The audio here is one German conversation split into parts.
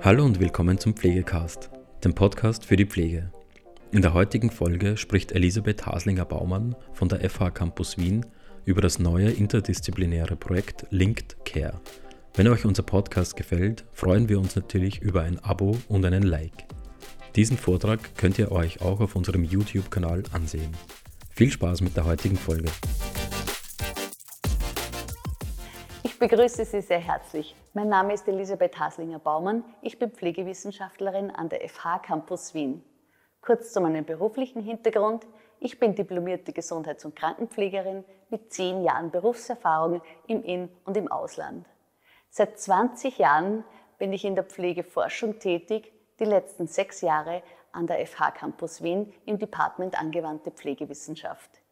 Hallo und willkommen zum Pflegecast, dem Podcast für die Pflege. In der heutigen Folge spricht Elisabeth Haslinger-Baumann von der FH Campus Wien über das neue interdisziplinäre Projekt Linked Care. Wenn euch unser Podcast gefällt, freuen wir uns natürlich über ein Abo und einen Like. Diesen Vortrag könnt ihr euch auch auf unserem YouTube-Kanal ansehen. Viel Spaß mit der heutigen Folge. Ich begrüße Sie sehr herzlich. Mein Name ist Elisabeth Haslinger-Baumann. Ich bin Pflegewissenschaftlerin an der FH Campus Wien. Kurz zu meinem beruflichen Hintergrund. Ich bin diplomierte Gesundheits- und Krankenpflegerin mit zehn Jahren Berufserfahrung im In- und im Ausland. Seit 20 Jahren bin ich in der Pflegeforschung tätig, die letzten sechs Jahre an der FH Campus Wien im Department Angewandte Pflegewissenschaft.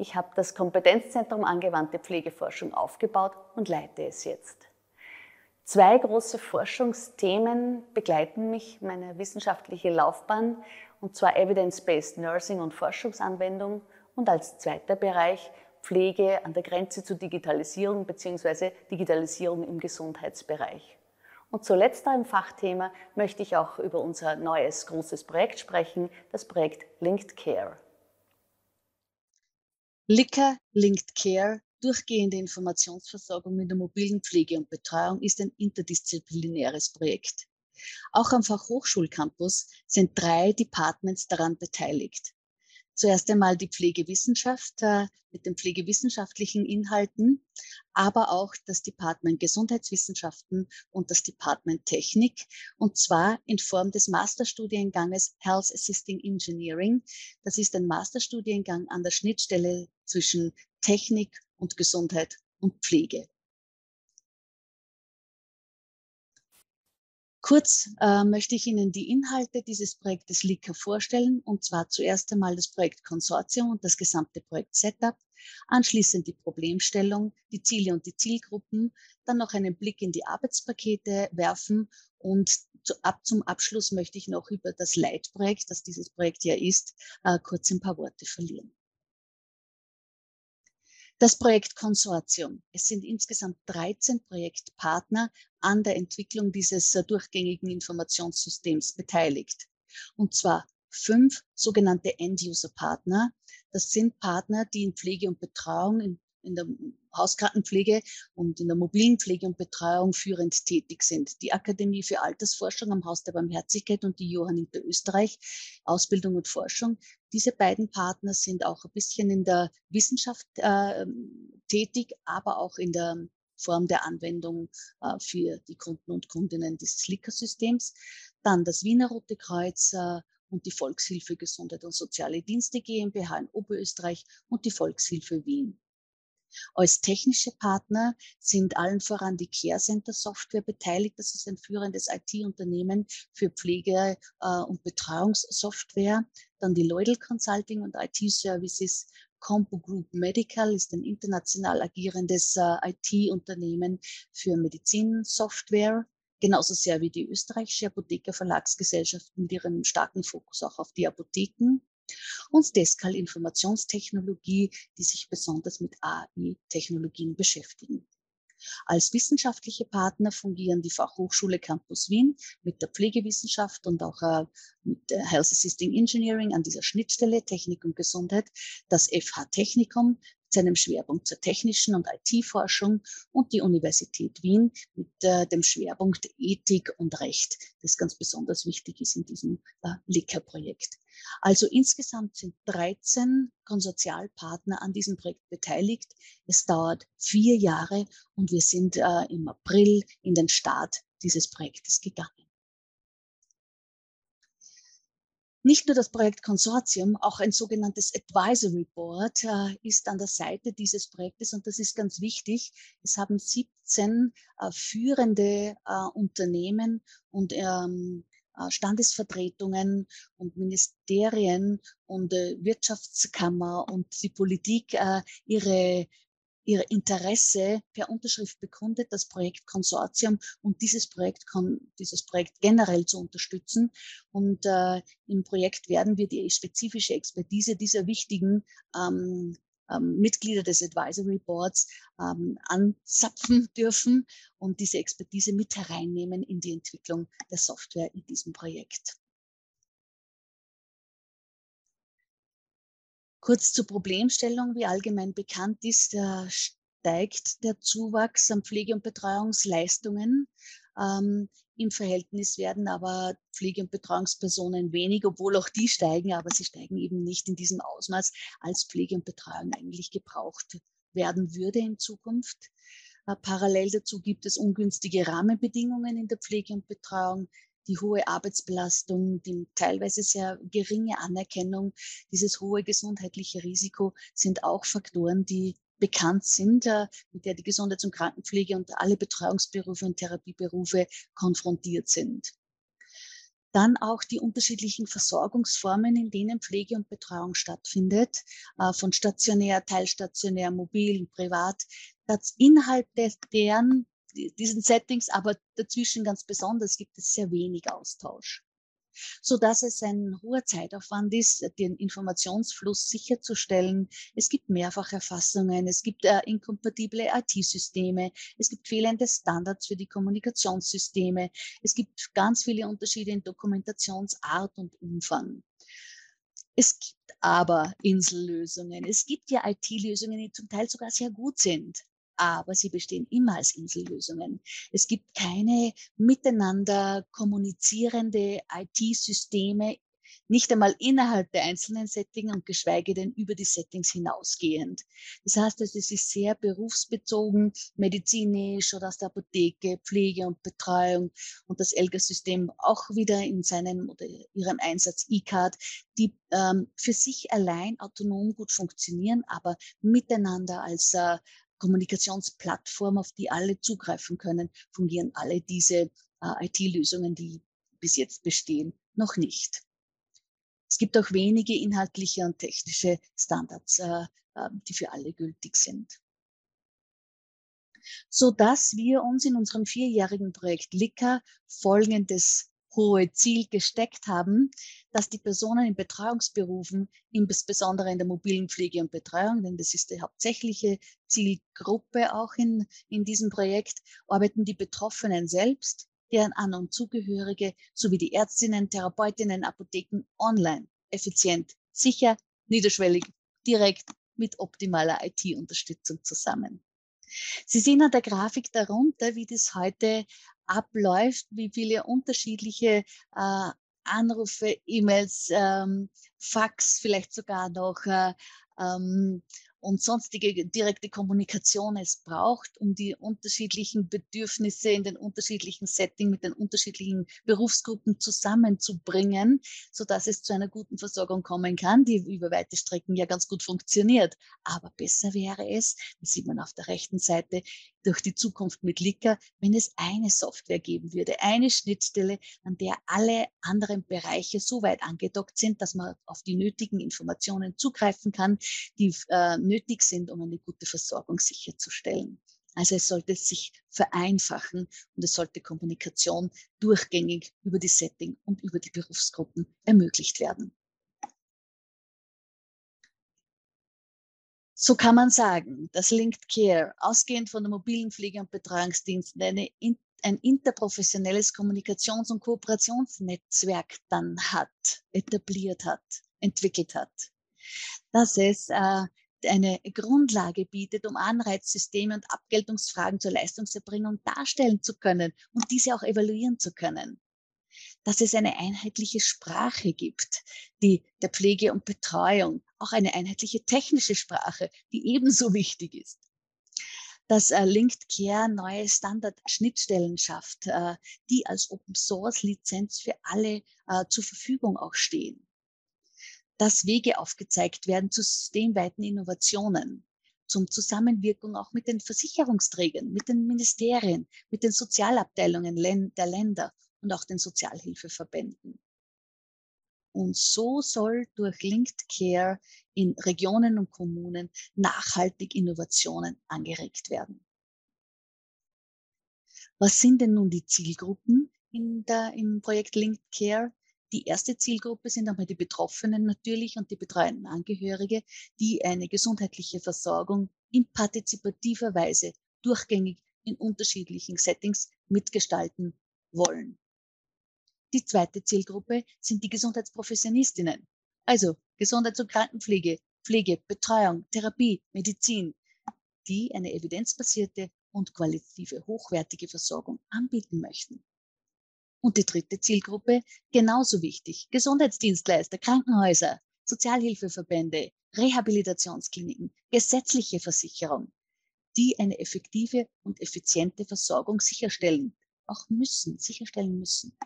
Ich habe das Kompetenzzentrum Angewandte Pflegeforschung aufgebaut und leite es jetzt. Zwei große Forschungsthemen begleiten mich, meine wissenschaftliche Laufbahn, und zwar Evidence-Based Nursing und Forschungsanwendung und als zweiter Bereich Pflege an der Grenze zur Digitalisierung bzw. Digitalisierung im Gesundheitsbereich. Und zuletzt im Fachthema möchte ich auch über unser neues großes Projekt sprechen, das Projekt Linked Care. Licker Linked Care, durchgehende Informationsversorgung in der mobilen Pflege und Betreuung, ist ein interdisziplinäres Projekt. Auch am Fachhochschulcampus sind drei Departments daran beteiligt. Zuerst einmal die Pflegewissenschaft äh, mit den pflegewissenschaftlichen Inhalten, aber auch das Department Gesundheitswissenschaften und das Department Technik, und zwar in Form des Masterstudienganges Health Assisting Engineering. Das ist ein Masterstudiengang an der Schnittstelle zwischen Technik und Gesundheit und Pflege. Kurz äh, möchte ich Ihnen die Inhalte dieses Projektes LICA vorstellen, und zwar zuerst einmal das Projekt Konsortium und das gesamte Projekt Setup, anschließend die Problemstellung, die Ziele und die Zielgruppen, dann noch einen Blick in die Arbeitspakete werfen und zu, ab zum Abschluss möchte ich noch über das Leitprojekt, das dieses Projekt ja ist, äh, kurz ein paar Worte verlieren. Das Projekt Konsortium. Es sind insgesamt 13 Projektpartner an der Entwicklung dieses äh, durchgängigen Informationssystems beteiligt. Und zwar fünf sogenannte End-User-Partner. Das sind Partner, die in Pflege und Betreuung, in in der Hauskrankenpflege und in der mobilen Pflege und Betreuung führend tätig sind. Die Akademie für Altersforschung am Haus der Barmherzigkeit und die Johanniter Österreich, Ausbildung und Forschung. Diese beiden Partner sind auch ein bisschen in der Wissenschaft äh, tätig, aber auch in der Form der Anwendung äh, für die Kunden und Kundinnen dieses Licker-Systems. Dann das Wiener Rote Kreuz äh, und die Volkshilfe Gesundheit und Soziale Dienste GmbH in Oberösterreich und die Volkshilfe Wien. Als technische Partner sind allen voran die Care Center Software beteiligt. Das ist ein führendes IT-Unternehmen für Pflege- äh, und Betreuungssoftware. Dann die Lloydel Consulting und IT Services. Compo Group Medical ist ein international agierendes äh, IT-Unternehmen für Medizinsoftware genauso sehr wie die österreichische Apotheker Verlagsgesellschaft mit ihrem starken Fokus auch auf die Apotheken und Descal Informationstechnologie, die sich besonders mit AI-Technologien beschäftigen. Als wissenschaftliche Partner fungieren die Fachhochschule Campus Wien mit der Pflegewissenschaft und auch äh, mit Health Assisting Engineering an dieser Schnittstelle Technik und Gesundheit, das FH Technikum seinem Schwerpunkt zur technischen und IT-Forschung und die Universität Wien mit äh, dem Schwerpunkt Ethik und Recht, das ganz besonders wichtig ist in diesem äh, LICA-Projekt. Also insgesamt sind 13 Konsortialpartner an diesem Projekt beteiligt. Es dauert vier Jahre und wir sind äh, im April in den Start dieses Projektes gegangen. Nicht nur das Projekt Konsortium, auch ein sogenanntes Advisory Board äh, ist an der Seite dieses Projektes und das ist ganz wichtig. Es haben 17 äh, führende äh, Unternehmen und ähm, äh, Standesvertretungen und Ministerien und äh, Wirtschaftskammer und die Politik äh, ihre ihr Interesse per Unterschrift bekundet, das Projekt Konsortium und dieses Projekt, dieses Projekt generell zu unterstützen. Und äh, im Projekt werden wir die spezifische Expertise dieser wichtigen ähm, ähm, Mitglieder des Advisory Boards ähm, anzapfen dürfen und diese Expertise mit hereinnehmen in die Entwicklung der Software in diesem Projekt. Kurz zur Problemstellung, wie allgemein bekannt ist, äh, steigt der Zuwachs an Pflege- und Betreuungsleistungen. Ähm, Im Verhältnis werden aber Pflege- und Betreuungspersonen wenig, obwohl auch die steigen, aber sie steigen eben nicht in diesem Ausmaß, als Pflege und Betreuung eigentlich gebraucht werden würde in Zukunft. Äh, parallel dazu gibt es ungünstige Rahmenbedingungen in der Pflege und Betreuung, die hohe Arbeitsbelastung, die teilweise sehr geringe Anerkennung, dieses hohe gesundheitliche Risiko sind auch Faktoren, die bekannt sind, äh, mit der die Gesundheits- und Krankenpflege und alle Betreuungsberufe und Therapieberufe konfrontiert sind. Dann auch die unterschiedlichen Versorgungsformen, in denen Pflege und Betreuung stattfindet, äh, von stationär, teilstationär, mobil, privat. Das Inhalt deren, diesen Settings, aber dazwischen ganz besonders gibt es sehr wenig Austausch so dass es ein hoher Zeitaufwand ist, den Informationsfluss sicherzustellen. Es gibt Mehrfacherfassungen, es gibt äh, inkompatible IT-Systeme, es gibt fehlende Standards für die Kommunikationssysteme, es gibt ganz viele Unterschiede in Dokumentationsart und Umfang. Es gibt aber Insellösungen. Es gibt ja IT-Lösungen, die zum Teil sogar sehr gut sind aber sie bestehen immer als Insellösungen. Es gibt keine miteinander kommunizierende IT-Systeme, nicht einmal innerhalb der einzelnen Settings und geschweige denn über die Settings hinausgehend. Das heißt, es ist sehr berufsbezogen, medizinisch oder aus der Apotheke, Pflege und Betreuung und das ELGA-System auch wieder in seinem oder ihrem Einsatz E-Card, die ähm, für sich allein autonom gut funktionieren, aber miteinander als äh, Kommunikationsplattform, auf die alle zugreifen können, fungieren alle diese äh, IT-Lösungen, die bis jetzt bestehen, noch nicht. Es gibt auch wenige inhaltliche und technische Standards, äh, äh, die für alle gültig sind. So dass wir uns in unserem vierjährigen Projekt LICA folgendes hohe Ziel gesteckt haben, dass die Personen in Betreuungsberufen, insbesondere in der mobilen Pflege und Betreuung, denn das ist die hauptsächliche Zielgruppe auch in, in diesem Projekt, arbeiten die Betroffenen selbst, deren An- und Zugehörige sowie die Ärztinnen, Therapeutinnen, Apotheken online, effizient, sicher, niederschwellig, direkt mit optimaler IT-Unterstützung zusammen. Sie sehen an der Grafik darunter, wie das heute abläuft, wie viele unterschiedliche äh, Anrufe, E-Mails, ähm, Fax, vielleicht sogar noch äh, ähm, und sonstige direkte Kommunikation es braucht, um die unterschiedlichen Bedürfnisse in den unterschiedlichen Settings mit den unterschiedlichen Berufsgruppen zusammenzubringen, so dass es zu einer guten Versorgung kommen kann, die über weite Strecken ja ganz gut funktioniert. Aber besser wäre es, das sieht man auf der rechten Seite, durch die Zukunft mit Lika, wenn es eine Software geben würde, eine Schnittstelle, an der alle anderen Bereiche so weit angedockt sind, dass man auf die nötigen Informationen zugreifen kann, die äh, nötig sind, um eine gute Versorgung sicherzustellen. Also es sollte sich vereinfachen und es sollte Kommunikation durchgängig über die Setting und über die Berufsgruppen ermöglicht werden. So kann man sagen, dass Linked Care ausgehend von der mobilen Pflege- und Betreuungsdiensten eine, ein interprofessionelles Kommunikations- und Kooperationsnetzwerk dann hat, etabliert hat, entwickelt hat. Dass es äh, eine Grundlage bietet, um Anreizsysteme und Abgeltungsfragen zur Leistungserbringung darstellen zu können und diese auch evaluieren zu können dass es eine einheitliche Sprache gibt, die der Pflege und Betreuung, auch eine einheitliche technische Sprache, die ebenso wichtig ist. Dass äh, Linked Care neue Standard-Schnittstellen schafft, äh, die als Open-Source-Lizenz für alle äh, zur Verfügung auch stehen. Dass Wege aufgezeigt werden zu systemweiten Innovationen, zum Zusammenwirkung auch mit den Versicherungsträgern, mit den Ministerien, mit den Sozialabteilungen der Länder und auch den Sozialhilfeverbänden. Und so soll durch Linked Care in Regionen und Kommunen nachhaltig Innovationen angeregt werden. Was sind denn nun die Zielgruppen in der, im Projekt Linked Care? Die erste Zielgruppe sind einmal die Betroffenen natürlich und die betreuenden Angehörige, die eine gesundheitliche Versorgung in partizipativer Weise durchgängig in unterschiedlichen Settings mitgestalten wollen. Die zweite Zielgruppe sind die Gesundheitsprofessionistinnen, also Gesundheits- und Krankenpflege, Pflege, Betreuung, Therapie, Medizin, die eine evidenzbasierte und qualitative hochwertige Versorgung anbieten möchten. Und die dritte Zielgruppe, genauso wichtig, Gesundheitsdienstleister, Krankenhäuser, Sozialhilfeverbände, Rehabilitationskliniken, gesetzliche Versicherung, die eine effektive und effiziente Versorgung sicherstellen, auch müssen, sicherstellen müssen.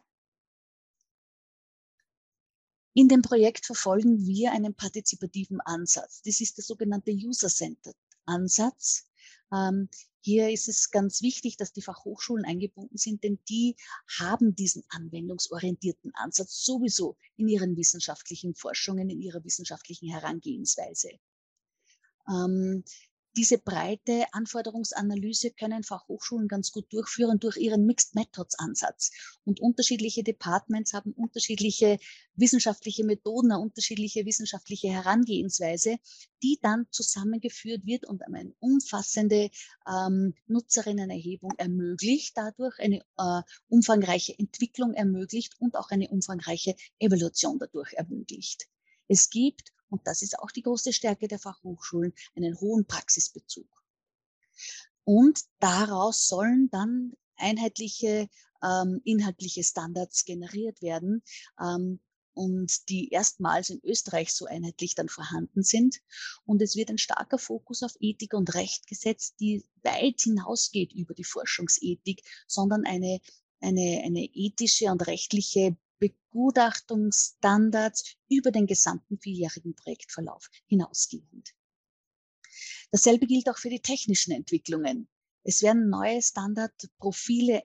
In dem Projekt verfolgen wir einen partizipativen Ansatz. Das ist der sogenannte User-Centered Ansatz. Ähm, hier ist es ganz wichtig, dass die Fachhochschulen eingebunden sind, denn die haben diesen anwendungsorientierten Ansatz sowieso in ihren wissenschaftlichen Forschungen, in ihrer wissenschaftlichen Herangehensweise. Ähm, diese breite Anforderungsanalyse können Fachhochschulen ganz gut durchführen durch ihren Mixed Methods Ansatz. Und unterschiedliche Departments haben unterschiedliche wissenschaftliche Methoden, eine unterschiedliche wissenschaftliche Herangehensweise, die dann zusammengeführt wird und eine umfassende ähm, Nutzerinnenerhebung ermöglicht, dadurch eine äh, umfangreiche Entwicklung ermöglicht und auch eine umfangreiche Evaluation dadurch ermöglicht. Es gibt und das ist auch die große Stärke der Fachhochschulen, einen hohen Praxisbezug. Und daraus sollen dann einheitliche ähm, inhaltliche Standards generiert werden ähm, und die erstmals in Österreich so einheitlich dann vorhanden sind. Und es wird ein starker Fokus auf Ethik und Recht gesetzt, die weit hinausgeht über die Forschungsethik, sondern eine, eine, eine ethische und rechtliche Begutachtungsstandards über den gesamten vierjährigen Projektverlauf hinausgehend. Dasselbe gilt auch für die technischen Entwicklungen. Es werden neue Standardprofile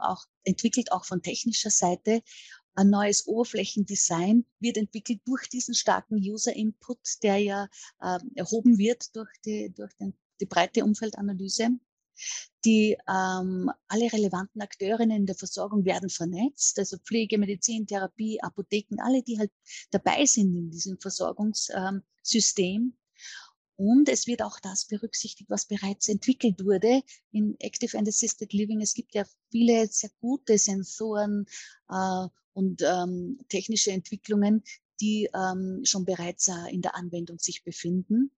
auch, entwickelt, auch von technischer Seite. Ein neues Oberflächendesign wird entwickelt durch diesen starken User-Input, der ja äh, erhoben wird durch die, durch den, die breite Umfeldanalyse. Die ähm, alle relevanten Akteurinnen in der Versorgung werden vernetzt, also Pflege, Medizin, Therapie, Apotheken, alle, die halt dabei sind in diesem Versorgungssystem. Ähm, und es wird auch das berücksichtigt, was bereits entwickelt wurde in Active and Assisted Living. Es gibt ja viele sehr gute Sensoren äh, und ähm, technische Entwicklungen, die ähm, schon bereits äh, in der Anwendung sich befinden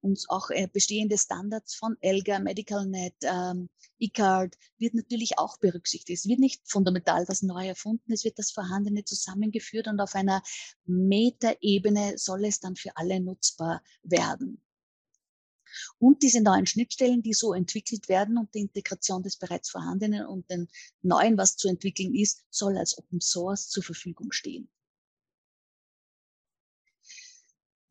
und auch äh, bestehende Standards von ELGA, MedicalNet, ähm, eCard wird natürlich auch berücksichtigt. Es wird nicht fundamental was neu erfunden, es wird das Vorhandene zusammengeführt und auf einer Metaebene soll es dann für alle nutzbar werden. Und diese neuen Schnittstellen, die so entwickelt werden und die Integration des bereits Vorhandenen und den Neuen, was zu entwickeln ist, soll als Open Source zur Verfügung stehen.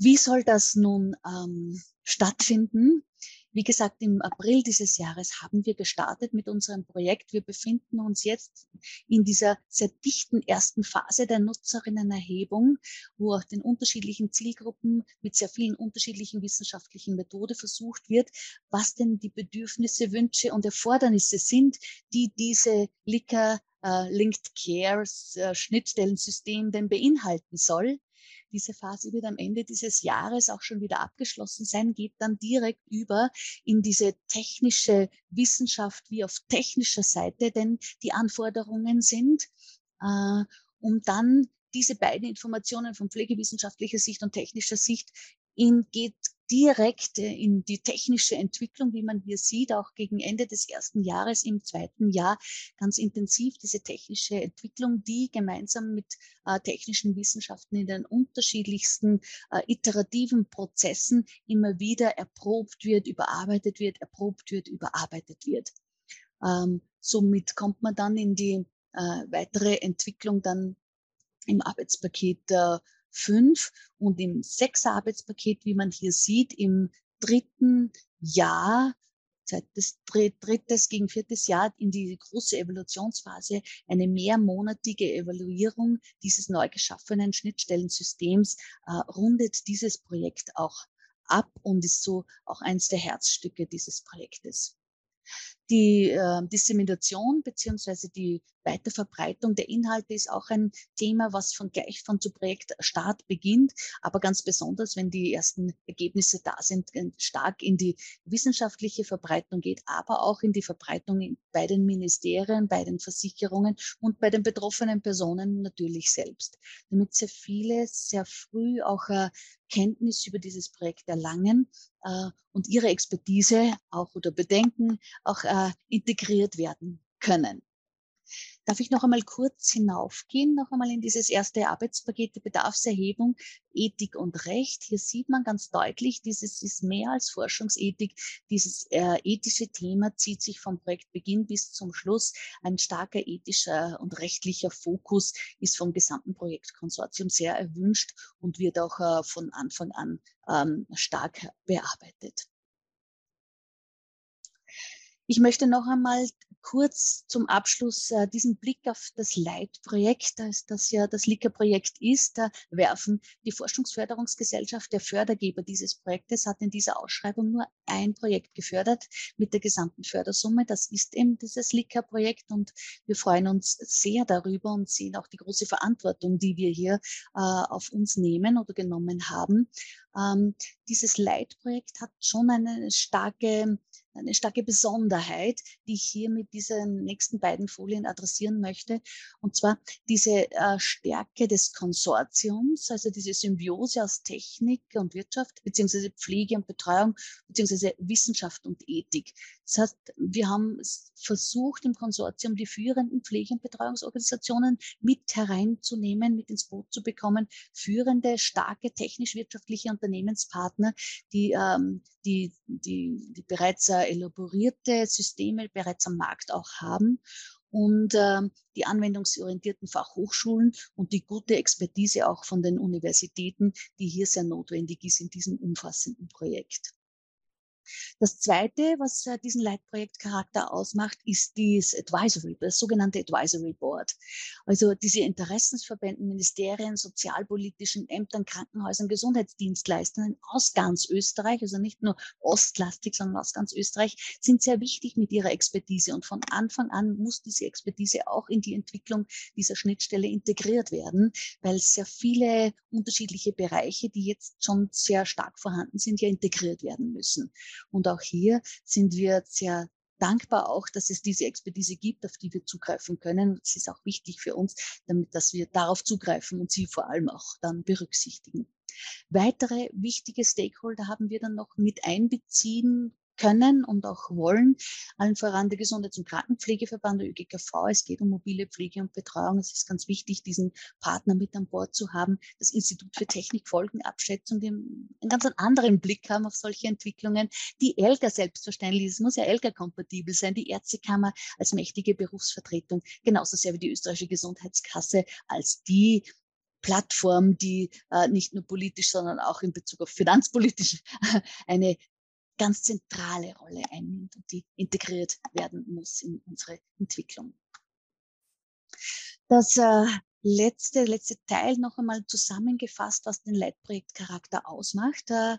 Wie soll das nun ähm, stattfinden? Wie gesagt, im April dieses Jahres haben wir gestartet mit unserem Projekt. Wir befinden uns jetzt in dieser sehr dichten ersten Phase der Nutzerinnenerhebung, wo auch den unterschiedlichen Zielgruppen mit sehr vielen unterschiedlichen wissenschaftlichen Methoden versucht wird, was denn die Bedürfnisse, Wünsche und Erfordernisse sind, die diese Licker äh, Linked Care äh, Schnittstellensystem denn beinhalten soll. Diese Phase wird am Ende dieses Jahres auch schon wieder abgeschlossen sein, geht dann direkt über in diese technische Wissenschaft wie auf technischer Seite, denn die Anforderungen sind, äh, um dann diese beiden Informationen von pflegewissenschaftlicher Sicht und technischer Sicht in, geht direkt äh, in die technische Entwicklung, wie man hier sieht, auch gegen Ende des ersten Jahres im zweiten Jahr ganz intensiv diese technische Entwicklung, die gemeinsam mit äh, technischen Wissenschaften in den unterschiedlichsten äh, iterativen Prozessen immer wieder erprobt wird, überarbeitet wird, erprobt wird, überarbeitet wird. Ähm, somit kommt man dann in die äh, weitere Entwicklung dann im Arbeitspaket 5 und im Sechser-Arbeitspaket, wie man hier sieht, im dritten Jahr, seit des drittes gegen viertes Jahr in die große Evolutionsphase, eine mehrmonatige Evaluierung dieses neu geschaffenen Schnittstellensystems äh, rundet dieses Projekt auch ab und ist so auch eines der Herzstücke dieses Projektes. Die äh, Dissemination beziehungsweise die Weiterverbreitung der Inhalte ist auch ein Thema, was von gleich von zu Projektstart beginnt, aber ganz besonders, wenn die ersten Ergebnisse da sind, stark in die wissenschaftliche Verbreitung geht, aber auch in die Verbreitung bei den Ministerien, bei den Versicherungen und bei den betroffenen Personen natürlich selbst, damit sehr viele sehr früh auch äh, Kenntnis über dieses Projekt erlangen äh, und ihre Expertise auch oder Bedenken auch äh, integriert werden können. Darf ich noch einmal kurz hinaufgehen, noch einmal in dieses erste Arbeitspaket der Bedarfserhebung, Ethik und Recht. Hier sieht man ganz deutlich, dieses ist mehr als Forschungsethik. Dieses äh, ethische Thema zieht sich vom Projektbeginn bis zum Schluss. Ein starker ethischer und rechtlicher Fokus ist vom gesamten Projektkonsortium sehr erwünscht und wird auch äh, von Anfang an ähm, stark bearbeitet. Ich möchte noch einmal kurz zum Abschluss äh, diesen Blick auf das Leitprojekt, das, das ja das LICA-Projekt ist, äh, werfen. Die Forschungsförderungsgesellschaft, der Fördergeber dieses Projektes, hat in dieser Ausschreibung nur ein Projekt gefördert mit der gesamten Fördersumme. Das ist eben dieses LICA-Projekt und wir freuen uns sehr darüber und sehen auch die große Verantwortung, die wir hier äh, auf uns nehmen oder genommen haben. Ähm, dieses Leitprojekt hat schon eine starke eine starke Besonderheit, die ich hier mit diesen nächsten beiden Folien adressieren möchte. Und zwar diese äh, Stärke des Konsortiums, also diese Symbiose aus Technik und Wirtschaft, beziehungsweise Pflege und Betreuung, beziehungsweise Wissenschaft und Ethik. Das heißt, wir haben versucht, im Konsortium die führenden Pflege- und Betreuungsorganisationen mit hereinzunehmen, mit ins Boot zu bekommen, führende, starke technisch-wirtschaftliche Unternehmenspartner, die, ähm, die, die, die bereits äh, elaborierte Systeme bereits am Markt auch haben und äh, die anwendungsorientierten Fachhochschulen und die gute Expertise auch von den Universitäten, die hier sehr notwendig ist in diesem umfassenden Projekt. Das Zweite, was äh, diesen Leitprojektcharakter ausmacht, ist das Advisory, das sogenannte Advisory Board. Also diese Interessensverbänden, Ministerien, sozialpolitischen Ämtern, Krankenhäusern, Gesundheitsdienstleistern aus ganz Österreich, also nicht nur ostlastig, sondern aus ganz Österreich, sind sehr wichtig mit ihrer Expertise. Und von Anfang an muss diese Expertise auch in die Entwicklung dieser Schnittstelle integriert werden, weil sehr viele unterschiedliche Bereiche, die jetzt schon sehr stark vorhanden sind, ja integriert werden müssen. Und auch hier sind wir sehr dankbar auch, dass es diese Expertise gibt, auf die wir zugreifen können. Es ist auch wichtig für uns, damit, dass wir darauf zugreifen und sie vor allem auch dann berücksichtigen. Weitere wichtige Stakeholder haben wir dann noch mit einbeziehen können und auch wollen. Allen voran der Gesundheits- und Krankenpflegeverband, der ÖGKV. Es geht um mobile Pflege und Betreuung. Es ist ganz wichtig, diesen Partner mit an Bord zu haben. Das Institut für Technikfolgenabschätzung, die einen ganz anderen Blick haben auf solche Entwicklungen. Die ELGA selbstverständlich, es muss ja ELGA-kompatibel sein. Die Ärztekammer als mächtige Berufsvertretung, genauso sehr wie die österreichische Gesundheitskasse als die Plattform, die äh, nicht nur politisch, sondern auch in Bezug auf finanzpolitisch eine ganz zentrale Rolle einnimmt und die integriert werden muss in unsere Entwicklung. Das äh, letzte, letzte Teil noch einmal zusammengefasst, was den Leitprojektcharakter ausmacht. Äh,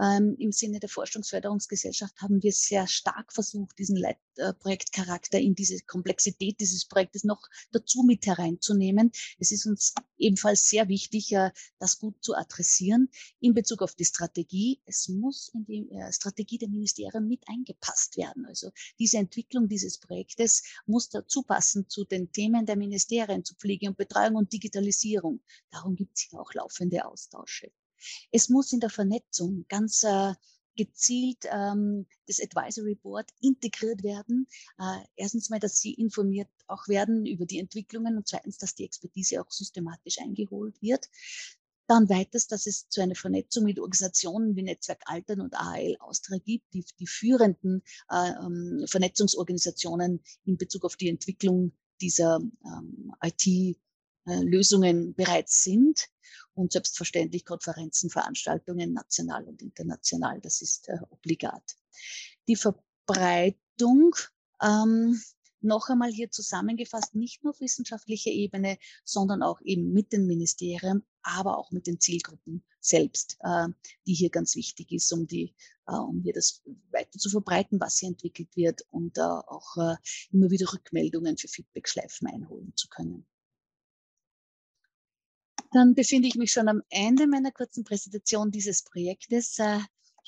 ähm, Im Sinne der Forschungsförderungsgesellschaft haben wir sehr stark versucht, diesen Leitprojektcharakter in diese Komplexität dieses Projektes noch dazu mit hereinzunehmen. Es ist uns ebenfalls sehr wichtig, äh, das gut zu adressieren in Bezug auf die Strategie. Es muss in die äh, Strategie der Ministerien mit eingepasst werden. Also diese Entwicklung dieses Projektes muss dazu passen zu den Themen der Ministerien, zu Pflege und Betreuung und Digitalisierung. Darum gibt es hier auch laufende Austausche. Es muss in der Vernetzung ganz äh, gezielt ähm, das Advisory Board integriert werden. Äh, erstens mal, dass sie informiert auch werden über die Entwicklungen und zweitens, dass die Expertise auch systematisch eingeholt wird. Dann weiters, dass es zu einer Vernetzung mit Organisationen wie Netzwerk Altern und AHL Austria gibt, die, die führenden äh, ähm, Vernetzungsorganisationen in Bezug auf die Entwicklung dieser ähm, IT- äh, bereits sind und selbstverständlich Konferenzen, Veranstaltungen national und international. Das ist äh, obligat. Die Verbreitung ähm, noch einmal hier zusammengefasst, nicht nur auf wissenschaftlicher Ebene, sondern auch eben mit den Ministerien, aber auch mit den Zielgruppen selbst, äh, die hier ganz wichtig ist, um die, äh, um hier das weiter zu verbreiten, was hier entwickelt wird und äh, auch immer wieder Rückmeldungen für Feedbackschleifen einholen zu können. Dann befinde ich mich schon am Ende meiner kurzen Präsentation dieses Projektes.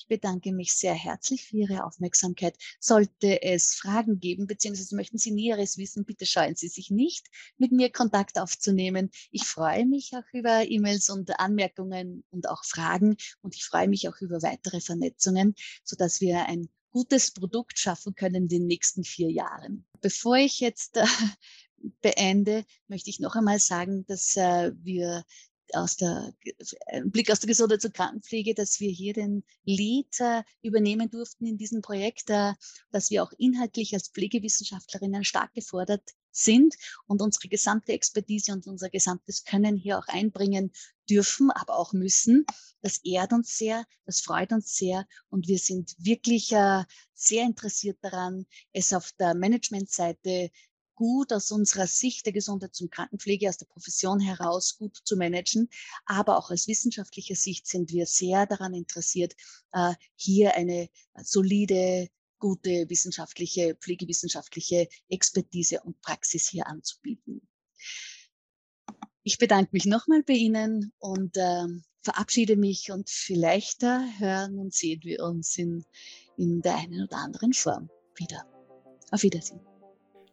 Ich bedanke mich sehr herzlich für Ihre Aufmerksamkeit. Sollte es Fragen geben, beziehungsweise möchten Sie Näheres wissen, bitte scheuen Sie sich nicht, mit mir Kontakt aufzunehmen. Ich freue mich auch über E-Mails und Anmerkungen und auch Fragen und ich freue mich auch über weitere Vernetzungen, sodass wir ein gutes Produkt schaffen können in den nächsten vier Jahren. Bevor ich jetzt äh, beende, möchte ich noch einmal sagen, dass äh, wir aus der äh, Blick aus der Gesundheits- und Krankenpflege, dass wir hier den Lead übernehmen durften in diesem Projekt, äh, dass wir auch inhaltlich als Pflegewissenschaftler,innen stark gefordert sind und unsere gesamte Expertise und unser gesamtes Können hier auch einbringen dürfen, aber auch müssen. Das ehrt uns sehr, das freut uns sehr und wir sind wirklich äh, sehr interessiert daran, es auf der Managementseite gut aus unserer Sicht der Gesundheits- und Krankenpflege, aus der Profession heraus gut zu managen. Aber auch aus wissenschaftlicher Sicht sind wir sehr daran interessiert, äh, hier eine solide, gute wissenschaftliche, pflegewissenschaftliche Expertise und Praxis hier anzubieten. Ich bedanke mich nochmal bei Ihnen und äh, verabschiede mich und vielleicht äh, hören und sehen wir uns in, in der einen oder anderen Form wieder. Auf Wiedersehen.